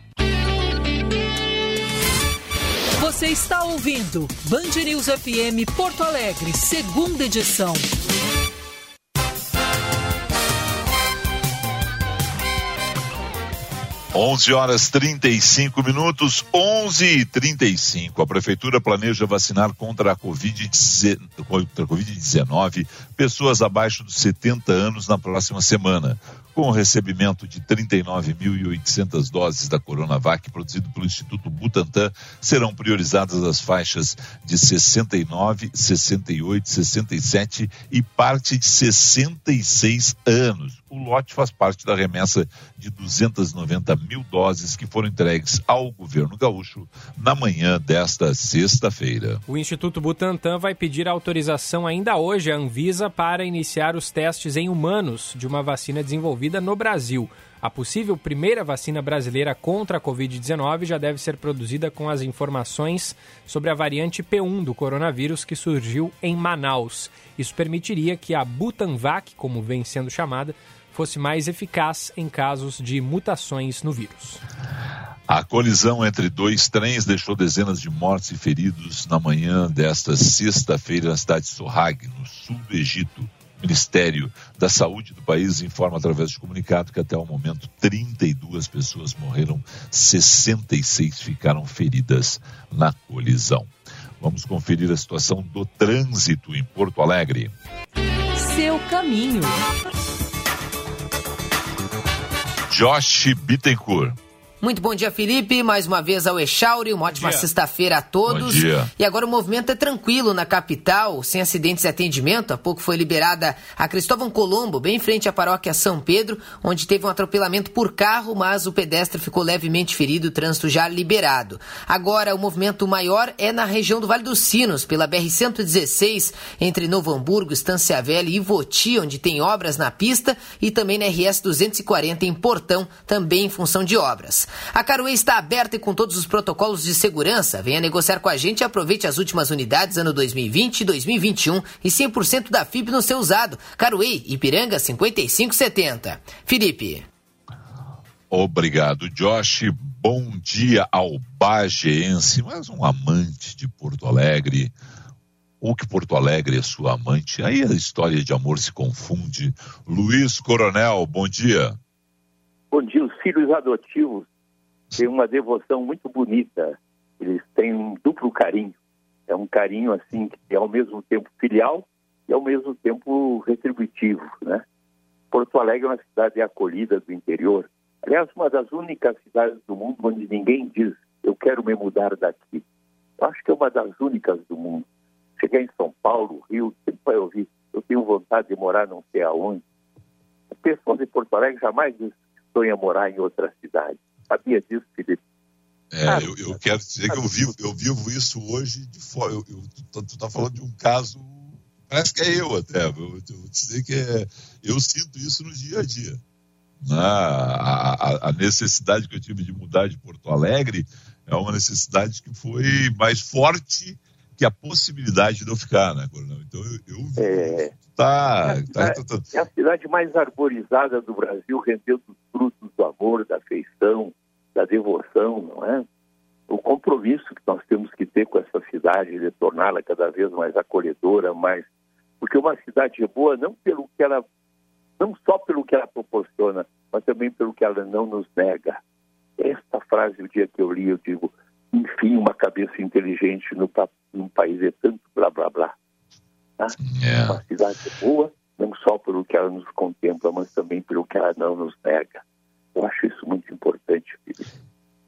Você está ouvindo Band News FM Porto Alegre, segunda edição. Onze horas 35 minutos, 11 e 35. A Prefeitura planeja vacinar contra a Covid-19 pessoas abaixo dos 70 anos na próxima semana com o recebimento de 39.800 doses da Coronavac produzido pelo Instituto Butantan, serão priorizadas as faixas de 69, 68, 67 e parte de 66 anos. O lote faz parte da remessa de 290 mil doses que foram entregues ao governo gaúcho na manhã desta sexta-feira. O Instituto Butantan vai pedir autorização ainda hoje à Anvisa para iniciar os testes em humanos de uma vacina desenvolvida desenvolvida no Brasil. A possível primeira vacina brasileira contra a Covid-19 já deve ser produzida com as informações sobre a variante P1 do coronavírus que surgiu em Manaus. Isso permitiria que a Butanvac, como vem sendo chamada, fosse mais eficaz em casos de mutações no vírus. A colisão entre dois trens deixou dezenas de mortes e feridos na manhã desta sexta-feira na cidade de Sohag, no sul do Egito. O Ministério da Saúde do país informa através de comunicado que até o momento 32 pessoas morreram, 66 ficaram feridas na colisão. Vamos conferir a situação do trânsito em Porto Alegre. Seu caminho. Josh Bittencourt. Muito bom dia, Felipe. Mais uma vez ao Echauri. Uma ótima sexta-feira a todos. Bom dia. E agora o movimento é tranquilo na capital, sem acidentes e atendimento. Há pouco foi liberada a Cristóvão Colombo, bem em frente à paróquia São Pedro, onde teve um atropelamento por carro, mas o pedestre ficou levemente ferido, o trânsito já liberado. Agora o movimento maior é na região do Vale dos Sinos, pela BR-116, entre Novo Hamburgo, Estância Velha e Ivoti, onde tem obras na pista, e também na RS 240 em Portão, também em função de obras. A Caruê está aberta e com todos os protocolos de segurança. Venha negociar com a gente e aproveite as últimas unidades ano 2020 e 2021 e 100% da FIP no seu usado. Caruê, Ipiranga 5570. Felipe. Obrigado, Josh. Bom dia ao bageense, mas um amante de Porto Alegre. Ou que Porto Alegre é sua amante. Aí a história de amor se confunde. Luiz Coronel, bom dia. Bom dia, os filhos adotivos têm uma devoção muito bonita. Eles têm um duplo carinho. É um carinho assim que é ao mesmo tempo filial e ao mesmo tempo retributivo, né? Porto Alegre é uma cidade acolhida do interior. Aliás, uma das únicas cidades do mundo onde ninguém diz eu quero me mudar daqui. Eu acho que é uma das únicas do mundo. Chegar em São Paulo, Rio, sempre vai ouvir eu tenho vontade de morar não sei aonde. A pessoa de Porto Alegre jamais diz que sonha morar em outra cidade. Sabia disso, Felipe? É, eu, eu, quero dizer que eu vivo, eu vivo isso hoje de fora. Eu, eu, tu, tu tá falando de um caso, parece que é eu até. Eu, vou dizer que é, eu sinto isso no dia a dia. Né? A, a, necessidade que eu tive de mudar de Porto Alegre é uma necessidade que foi mais forte que a possibilidade de eu ficar, né, Coronel? Então eu, eu. É, tá, é, tá, a, tá, tá, é a cidade mais arborizada do Brasil, rendendo os frutos do amor, da afeição, da devoção, não é? O compromisso que nós temos que ter com essa cidade de torná-la cada vez mais acolhedora, mais porque uma cidade é boa não pelo que ela não só pelo que ela proporciona, mas também pelo que ela não nos nega. Esta frase, o dia que eu li, eu digo, enfim, uma cabeça inteligente no, num país é tanto blá blá blá. Tá? É. Uma cidade boa, não só pelo que ela nos contempla, mas também pelo que ela não nos nega. Eu acho isso muito importante, Felipe.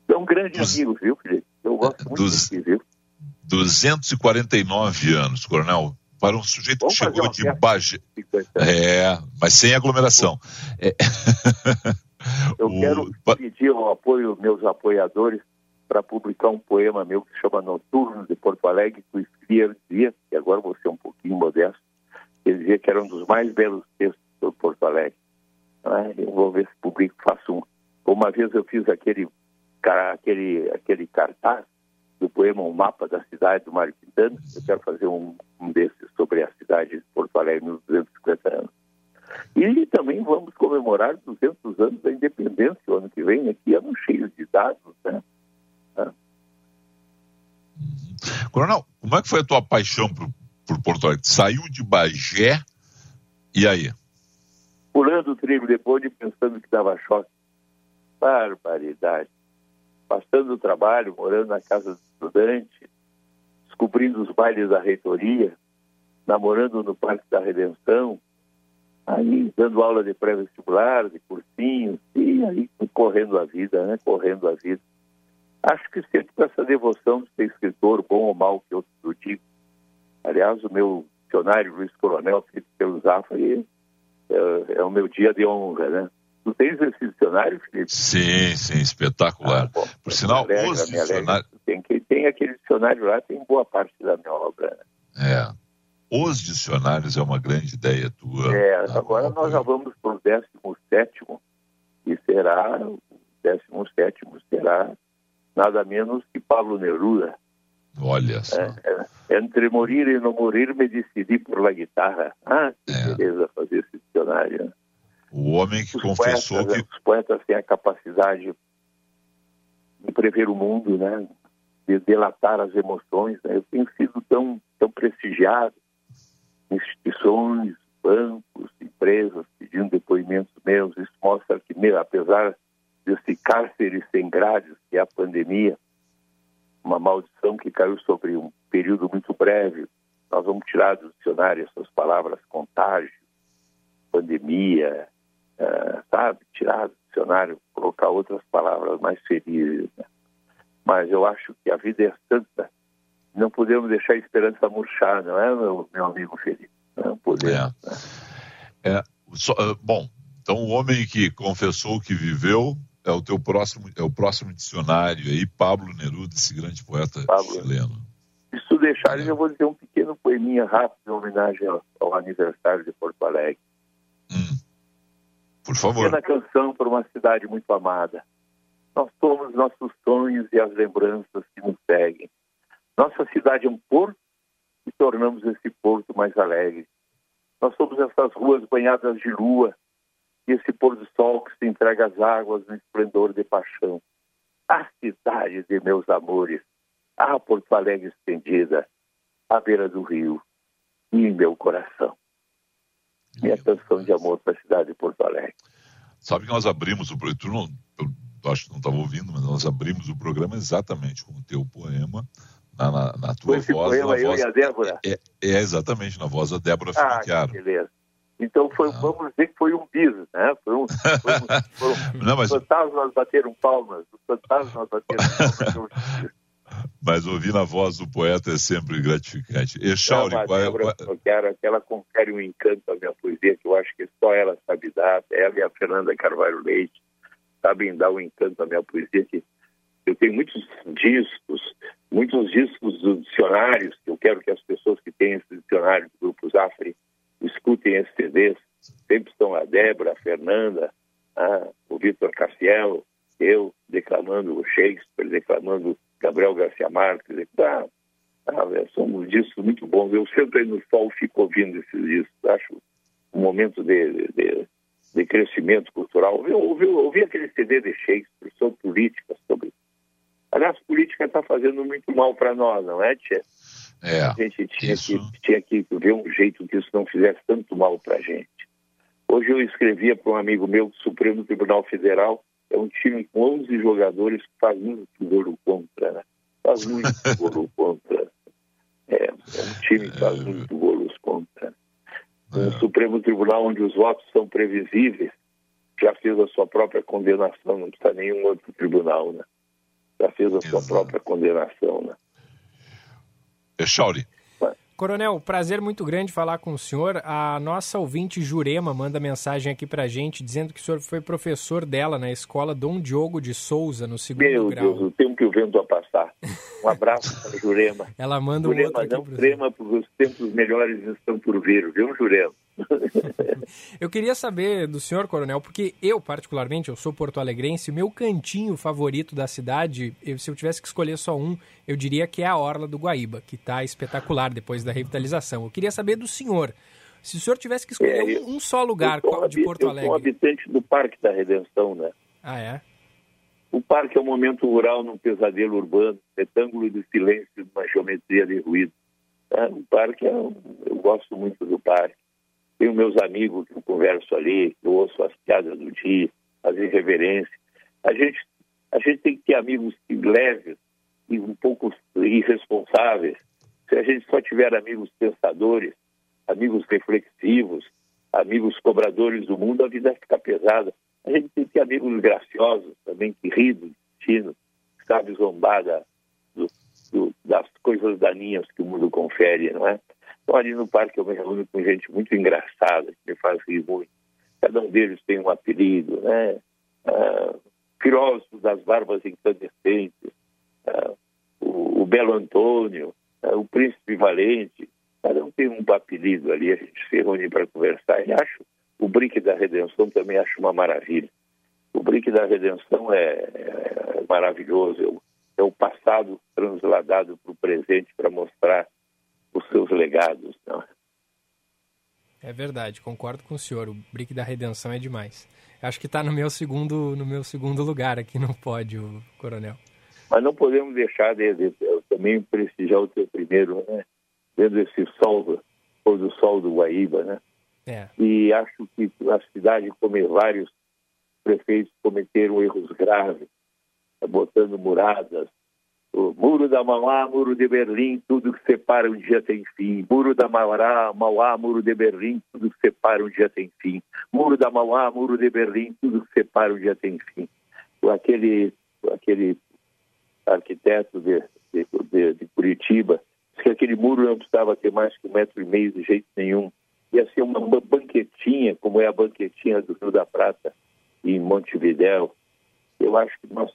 É um grande Dos- amigo, viu, Felipe? Eu gosto muito Dos- de viu? 249 anos, Coronel, para um sujeito Vamos que chegou de. Bagé. É, mas sem aglomeração. É. Eu O- quero pedir o apoio aos meus apoiadores para publicar um poema meu que chama Noturno de Porto Alegre, que eu escrevi eu dizia, e agora vou ser um pouquinho modesto, ele dizia que era um dos mais belos textos sobre Porto Alegre. Ah, eu vou ver se publico, faço um. Uma vez eu fiz aquele, aquele, aquele cartaz do poema Um Mapa da Cidade do Mário Quintana, eu quero fazer um, um desses sobre a cidade de Porto Alegre nos 250 anos. E também vamos comemorar 200 anos da independência o ano que vem, aqui ano cheio de dados, né? Coronel, como é que foi a tua paixão por, por Porto Alegre? Saiu de Bagé e aí? Pulando o trilho depois de pensando que dava choque. Barbaridade. Passando o trabalho, morando na casa do estudante, descobrindo os bailes da reitoria, namorando no Parque da Redenção, aí dando aula de pré-vestibular, de cursinhos, e aí correndo a vida, né? Correndo a vida. Acho que sempre com essa devoção de ser escritor, bom ou mal, que eu, digo. Aliás, o meu dicionário, Luiz Coronel, feito pelo Zafari, é, é o meu dia de honra, né? Tu tens esse dicionário, Felipe? Sim, sim, espetacular. Por sinal, alegra, os dicionários. Tem, que, tem aquele dicionário lá, tem boa parte da minha obra. né? É. os dicionários é uma grande ideia tua. É, agora nós já vamos para o 17, que será, o 17 será nada menos que Pablo Neruda. Olha só. É, é, entre morir e não morir, me decidi por la guitarra. Ah, que É. beleza fazer O homem que Os confessou poetas, que. Os poetas têm a capacidade de prever o mundo, né? De delatar as emoções. Né? Eu tenho sido tão, tão prestigiado. Instituições, bancos, empresas pedindo depoimentos meus. Isso mostra que, meu, apesar desse cárcere sem grades, que é a pandemia, uma maldição que caiu sobre um período muito breve, nós vamos tirar do dicionário essas palavras contágio, pandemia, eh, sabe? Tirar do dicionário, colocar outras palavras mais felizes. né? Mas eu acho que a vida é santa. Não podemos deixar a esperança murchar, não é, meu, meu amigo Felipe? Não podemos. É, só- ah, bom, então o homem que confessou que viveu é o teu próximo, é o próximo dicionário aí, Pablo Neruda, esse grande poeta Pablo. chileno. Se tu deixares, eu vou dizer um pequeno poeminha rápido em homenagem ao, ao aniversário de Porto Alegre. Por favor. Pequena canção para uma cidade muito amada. Nós somos nossos sonhos e as lembranças que nos seguem. Nossa cidade é um porto e tornamos esse porto mais alegre. Nós somos essas ruas banhadas de lua e esse pôr do sol que se entrega às águas no esplendor de paixão. A cidade de meus amores, a Porto Alegre estendida, à beira do rio e em meu coração. Minha canção de amor para a cidade de Porto Alegre. Sabe que nós abrimos o programa, eu acho que não estava ouvindo, mas nós abrimos o programa exatamente com o teu poema, na, na, na tua esse voz. poema na eu voz e a Débora? É, é exatamente, na voz da Débora Ah, Finocchiaro. beleza. Então foi, vamos dizer que foi um bis, né? Foi um, foi um, foi um Não, mas- os fantasmas bateram palmas, os fantasmas bateram palmas. Mas ouvir na voz do poeta é sempre gratificante. E Chauri, Não, a qual é- qual- Finocchiaro, que ela confere um encanto à minha poesia, que eu acho que só ela sabe dar, ela e a Fernanda Carvalho Leite sabem dar um encanto à minha poesia, que eu tenho muitos discos, muitos discos dos dicionários, que eu quero que as pessoas que têm esse dicionário do Grupo Zafre escutem esses CDs, sempre estão a Débora, a Fernanda, ah, o Vitor Cassiel, eu declamando o Shakespeare, declamando Gabriel Garcia Marques, ah, ah, é, são discos muito bons. Eu sempre aí no sol fico ouvindo esses discos, acho um momento de, de, de crescimento cultural. Eu ouvi, ouvi aquele CD de Shakespeare sobre política, sobre. Aliás, política está fazendo muito mal para nós, não é, Tia? É, a gente tinha que, tinha que ver um jeito que isso não fizesse tanto mal para a gente. Hoje eu escrevia para um amigo meu do Supremo Tribunal Federal, é um time com 11 jogadores que faz muito golo contra, né? Faz muito golo contra. É, é um time que faz muito golos contra. Um Supremo Tribunal onde os votos são previsíveis, já fez a sua própria condenação, não precisa nenhum outro tribunal, né? Já fez a sua própria condenação, né? É Chauri. Coronel, prazer muito grande falar com o senhor. A nossa ouvinte Jurema manda mensagem aqui pra gente dizendo que o senhor foi professor dela na escola Dom Diogo de Souza, no segundo Meu grau. Deus, o tempo que o vento a passar. Um abraço para Jurema. Ela manda um Jurema, outro não pro trema, porque os tempos melhores estão por vir, viu, Jurema? Eu queria saber do senhor, coronel, porque eu, particularmente, eu sou porto-alegrense, o meu cantinho favorito da cidade, eu- se eu tivesse que escolher só um, eu diria que é a Orla do Guaíba, que está espetacular depois da revitalização. Eu queria saber do senhor, se o senhor tivesse que escolher É, eu- um, só lugar qual- de Porto Eu sou um Alegre. habitante do Parque da Redenção, né? Ah, é? O parque é um momento rural num pesadelo urbano, retângulo de silêncio de uma geometria de ruído. É, o parque, é eu gosto muito do parque. Tenho meus amigos que eu converso ali, que eu ouço as piadas do dia, as irreverências. A gente, a gente tem que ter amigos leves e um pouco irresponsáveis. Se a gente só tiver amigos pensadores, amigos reflexivos, amigos cobradores do mundo, a vida fica pesada. A gente tem que ter amigos graciosos também, que ri do destino, sabe zombar da- do- do- das coisas daninhas que o mundo confere, não é? Então, ali no parque eu me reúno com gente muito engraçada, que me faz rir muito. Cada um deles tem um apelido, né? Ah, das barbas incandescentes, ah, o, o Belo Antônio, ah, o Príncipe Valente. Cada um tem um apelido ali, a gente se reúne para conversar. E acho o Brinque da Redenção também acho uma maravilha. O Brinque da Redenção é, é maravilhoso, é o passado transladado para o presente para mostrar os seus legados. Não? É verdade, concordo com o senhor. O Brick da Redenção é demais. Acho que está no meu segundo no meu segundo lugar aqui no pódio, Coronel. Mas não podemos deixar de, de, de também prestigiar o teu primeiro, né? Vendo esse sol, pôr do sol do Guaíba, né? É. E acho que a cidade, como vários prefeitos, cometeram erros graves, botando muradas, o muro da Mauá, muro de Berlim, tudo que separa um dia tem fim. Muro da Mauá, Mauá, muro de Berlim, tudo que separa um dia tem fim. Muro da Mauá, muro de Berlim, tudo que separa um dia tem fim. Aquele, aquele arquiteto de, de, de, de Curitiba disse que aquele muro não precisava ter mais que um metro e meio de jeito nenhum. Ia ser uma banquetinha, como é a banquetinha do Rio da Prata, em Montevidéu. Eu acho que nós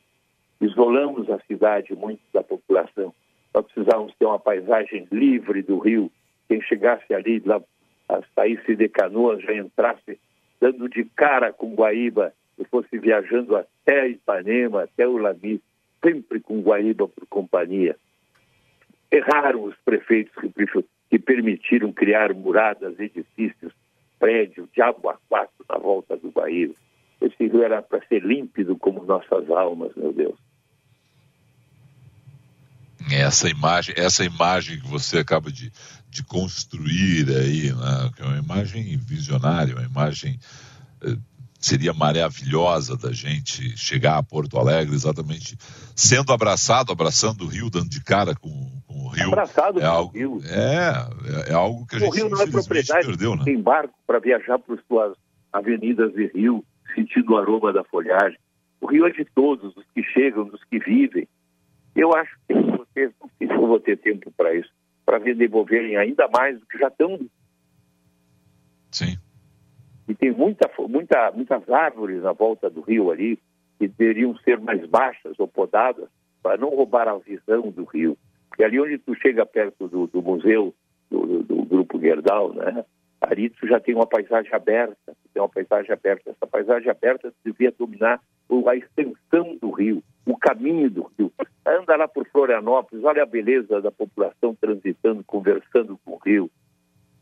isolamos a cidade muito da população. Nós precisávamos ter uma paisagem livre do rio. Quem chegasse ali, lá, saísse de canoas, já entrasse dando de cara com Guaíba e fosse viajando até Ipanema, até o Lami, sempre com Guaíba por companhia. Erraram os prefeitos que, que permitiram criar muradas, edifícios, prédios de água quatro na volta do Guaíba. Esse rio era para ser límpido como nossas almas, meu Deus. essa imagem, essa imagem que você acaba de, de construir aí, né, que é uma imagem visionária, uma imagem eh, seria maravilhosa da gente chegar a Porto Alegre exatamente sendo abraçado, abraçando o rio, dando de cara com, com o rio. Abraçado é algo, rio. É, é, é algo que a o gente rio não é propriedade, perdeu, né? tem barco para viajar por suas avenidas de rio, sentindo o aroma da folhagem. O rio é de todos, dos que chegam, dos que vivem. Eu acho que ter, não sei se eu vou ter tempo para isso, para desenvolverem ainda mais do que já estão. Sim. E tem muita, muita, muitas árvores na volta do rio ali que deveriam ser mais baixas ou podadas para não roubar a visão do rio. Porque ali onde tu chega perto do, do museu do, do, do, Grupo Gerdau, né? Ali tu já tem uma paisagem aberta, tem uma paisagem aberta. Essa paisagem aberta devia dominar a extensão do rio, o caminho do rio. Anda lá por Florianópolis, olha a beleza da população transitando, conversando com o rio.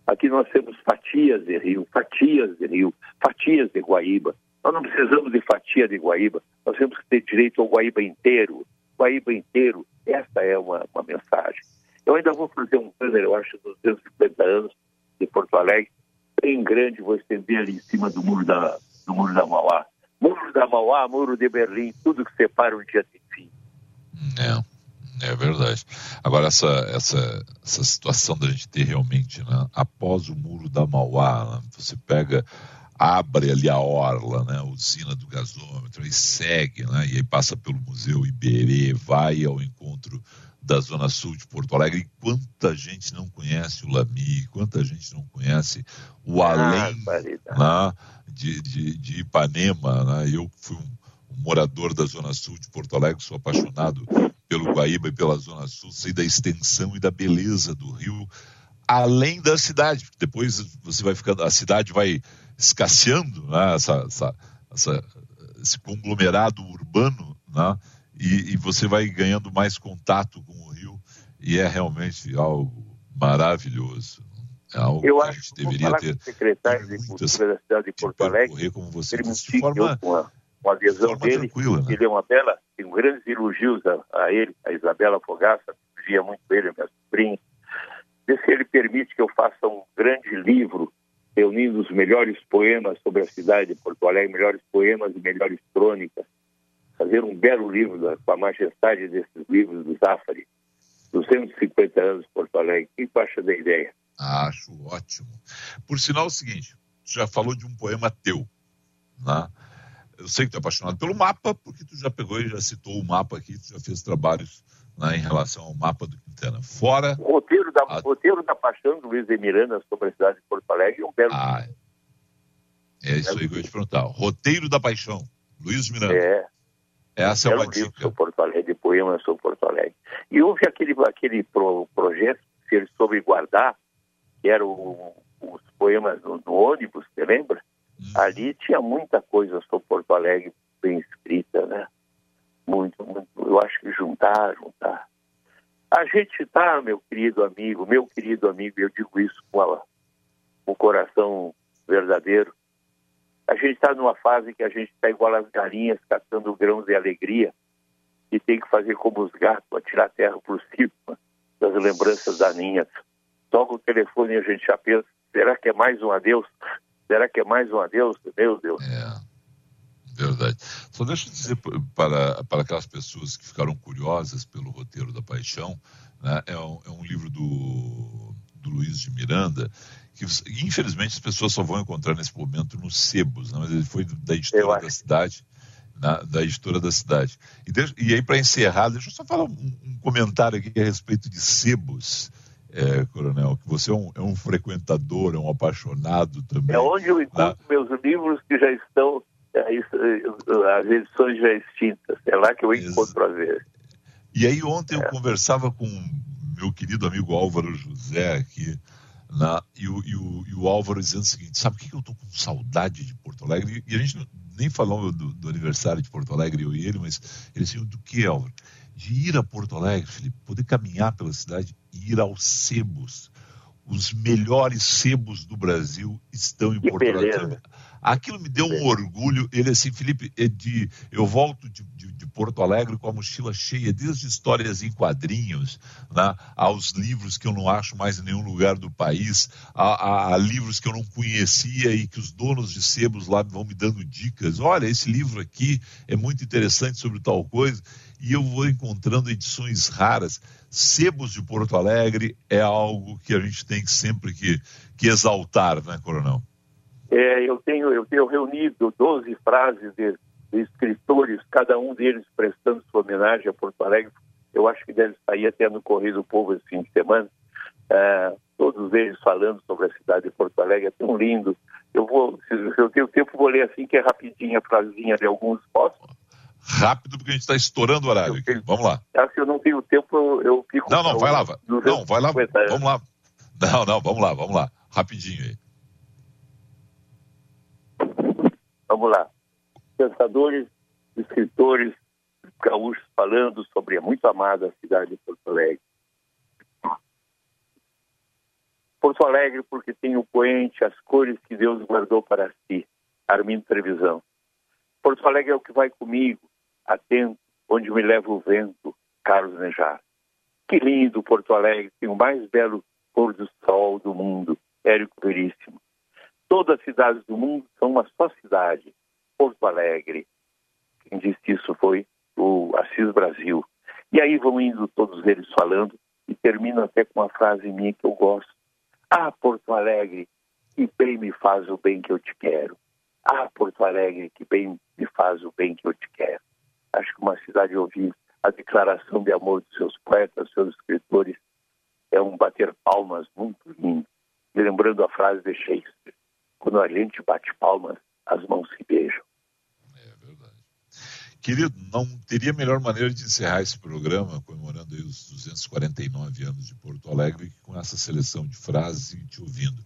Aqui nós temos fatias de rio, fatias de rio, fatias de Guaíba. Nós não precisamos de fatia de Guaíba, nós temos que ter direito ao Guaíba inteiro. Guaíba inteiro, essa é uma, uma mensagem. Eu ainda vou fazer um banner, eu acho, dos 250 anos de Porto Alegre, bem grande, vou estender ali em cima do muro da, do muro da Mauá. Muro da Mauá, muro de Berlim, tudo que separa um dia tem fim. É, é verdade. Agora, essa, essa, essa situação da gente ter realmente, né, após o muro da Mauá, né, você pega, abre ali a orla, né, a usina do gasômetro, e segue, né, e aí passa pelo Museu Iberê, vai ao encontro da Zona Sul de Porto Alegre. E quanta gente não conhece o Lami, quanta gente não conhece o Ah, além né, de, de, de Ipanema. Né? Eu fui um morador da Zona Sul de Porto Alegre, sou apaixonado pelo Guaíba e pela Zona Sul, sei da extensão e da beleza do rio, além da cidade. porque Depois você vai ficando, a cidade vai escasseando, né? essa, essa, essa, esse conglomerado urbano, né? e, e você vai ganhando mais contato com o rio, e é realmente algo maravilhoso. É algo Eu que a gente deveria ter secretário de Cultura da cidade de Porto Alegre, como você disse, de forma, com a, com a adesão forma dele. tranquila, né? Ele é uma bela, tem grandes elogios a, a ele, a Isabela Fogaça, elogia muito ele, minha sobrinha. Vê se ele permite que eu faça um grande livro reunindo os melhores poemas sobre a cidade de Porto Alegre, melhores poemas e melhores crônicas. Fazer um belo livro da, com a majestade desses livros do Zafari. 250 anos de Porto Alegre. O que tu acha da ideia? Acho ótimo. Por sinal, é o seguinte: já falou de um poema teu, né? Eu sei que tu é apaixonado pelo mapa, porque tu já pegou e já citou o mapa aqui, tu já fez trabalhos né, em relação ao mapa do Quintana. Fora. O roteiro da, roteiro da paixão do Luiz de Miranda sobre a cidade de Porto Alegre é um belo. Ah, é isso aí que eu ia te perguntar. Roteiro da Paixão, Luiz Miranda. É. Essa é Era uma um livro dica. sobre Porto Alegre, de poemas sobre Porto Alegre. E houve aquele, aquele pro, projeto ser sobre guardar que eram os poemas no, no ônibus, você lembra? Ali tinha muita coisa sobre Porto Alegre bem escrita, né? Muito, muito. Eu acho que juntar, juntar. A gente está, meu querido amigo, meu querido amigo, eu digo isso com, a, com o coração verdadeiro. A gente está numa fase que a gente está igual as galinhas catando grãos de alegria e tem que fazer como os gatos, atirar terra por cima das lembranças daninhas. Toca o telefone e a gente já pensa, será que é mais um adeus? Será que é mais um adeus? Meu Deus. É, verdade. Só deixa eu dizer para, para aquelas pessoas que ficaram curiosas pelo roteiro da Paixão, né, é, um, é um livro do, do Luiz de Miranda, que infelizmente as pessoas só vão encontrar nesse momento nos sebos, né, mas ele foi da editora da cidade. Na, da editora da cidade. E, e aí, para encerrar, deixa eu só falar um, um comentário aqui a respeito de sebos é, Coronel, que você é um, é um, frequentador, é um apaixonado também. É onde eu encontro ah. meus livros que já estão, é, as edições já extintas. É lá que eu encontro a ver. E aí ontem é. eu conversava com meu querido amigo Álvaro José aqui, na, e, o, e, o, e, o, Álvaro dizendo o seguinte, sabe o que, eu tô com saudade de Porto Alegre? E, a gente nem falou do, do, aniversário de Porto Alegre, eu e ele, mas ele disse, do que, Álvaro? De ir a Porto Alegre, Felipe, poder caminhar pela cidade ir aos sebos. Os melhores sebos do Brasil estão em que Porto Alegre. Aquilo me deu um orgulho. Ele assim, Felipe, é de, eu volto de, de, de, Porto Alegre com a mochila cheia, desde histórias em quadrinhos, né, aos livros que eu não acho mais em nenhum lugar do país, a, a, a, livros que eu não conhecia e que os donos de sebos lá vão me dando dicas. Olha, esse livro aqui é muito interessante sobre tal coisa. E eu vou encontrando edições raras sebos de Porto Alegre é algo que a gente tem sempre que, que exaltar, né, Coronel? É, eu tenho, eu tenho reunido 12 frases de, de, escritores, cada um deles prestando sua homenagem a Porto Alegre. Eu acho que deve sair até no Correio do Povo esse fim de semana. É, todos eles falando sobre a cidade de Porto Alegre, é tão lindo. Eu vou, se eu tenho tempo, vou ler assim, que é rapidinho a frasinha de alguns. Posso? Rápido, porque a gente está estourando o horário. Aqui. Vamos lá. Acho que eu não tenho tempo, eu, eu fico. Não, não, vai lá. Não, vai lá. Vamos lá. Não, não, vamos lá, vamos lá. Rapidinho aí. Vamos lá. Pensadores, escritores gaúchos falando sobre a muito amada cidade de Porto Alegre. Porto Alegre, porque tem o poente, as cores que Deus guardou para si. Armindo Trevisão. Porto Alegre é o que vai comigo, atento, onde me leva o vento, Carlos Nejar. Que lindo Porto Alegre, tem o mais belo pôr do sol do mundo, Érico Veríssimo. Todas as cidades do mundo são uma só cidade, Porto Alegre. Quem disse isso foi o Assis Brasil. E aí vão indo todos eles falando e termino até com uma frase minha que eu gosto. Ah, Porto Alegre, que bem me faz o bem que eu te quero. Ah, Porto Alegre, que bem me faz o bem que eu te quero. Acho que uma cidade ouvir a declaração de amor dos seus poetas, seus escritores, é um bater palmas muito lindo. Lembrando a frase de Shakespeare: quando a gente bate palmas, as mãos se beijam. É verdade. Querido, não teria melhor maneira de encerrar esse programa comemorando os 249 anos de Porto Alegre que com essa seleção de frases e te ouvindo.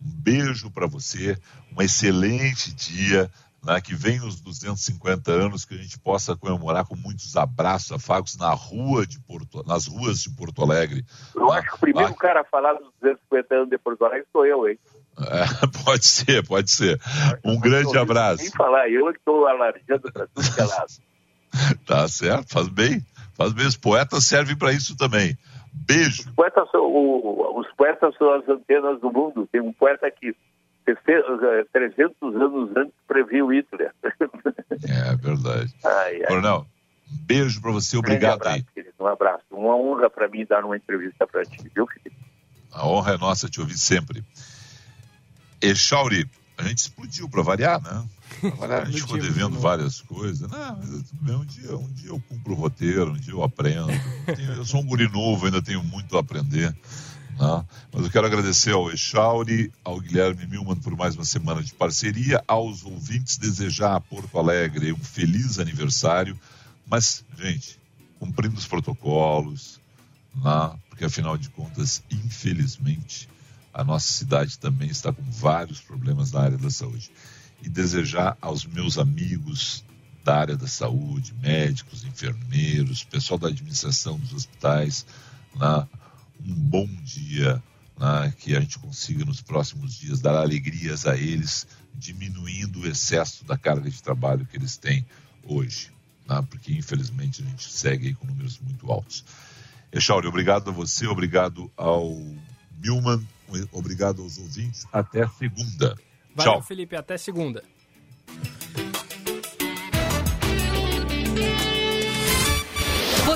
Um beijo para você, um excelente dia né, que vem os 250 anos, que a gente possa comemorar com muitos abraços, afagos na rua de Porto, nas ruas de Porto Alegre. Eu acho que o primeiro lá... cara a falar dos 250 anos de Porto Alegre sou eu, hein? É, pode ser, pode ser. Um grande abraço. Nem falar, eu que estou alardeando para tudo que é lado. tá certo, faz bem. Faz bem. Os poetas servem para isso também. Beijo. Os poetas, são, o, os poetas são as antenas do mundo. Tem um poeta que 300 anos antes previu Hitler. É verdade. Ai, ai. Coronel, um beijo para você, obrigado abraço, aí. Querido, um abraço. Uma honra para mim dar uma entrevista para ti, viu, Felipe? A honra é nossa te ouvir sempre. Echauri, a gente explodiu para variar, né? Variar, a gente ficou devendo várias coisas. Não, mas um dia, um dia eu cumpro o roteiro, um dia eu aprendo. Eu sou um guri novo, ainda tenho muito a aprender. Né? Mas eu quero agradecer ao Echauri, ao Guilherme Milman por mais uma semana de parceria, aos ouvintes desejar a Porto Alegre um feliz aniversário, mas, gente, cumprindo os protocolos, né? porque afinal de contas, infelizmente, a nossa cidade também está com vários problemas na área da saúde. E desejar aos meus amigos da área da saúde, médicos, enfermeiros, pessoal da administração dos hospitais, né, um bom dia, né, que a gente consiga nos próximos dias dar alegrias a eles, diminuindo o excesso da carga de trabalho que eles têm hoje, né, porque infelizmente a gente segue com números muito altos. Echauri, obrigado a você, obrigado ao Milman, obrigado aos ouvintes. Até segunda. Valeu, Tchau. Felipe. Até segunda.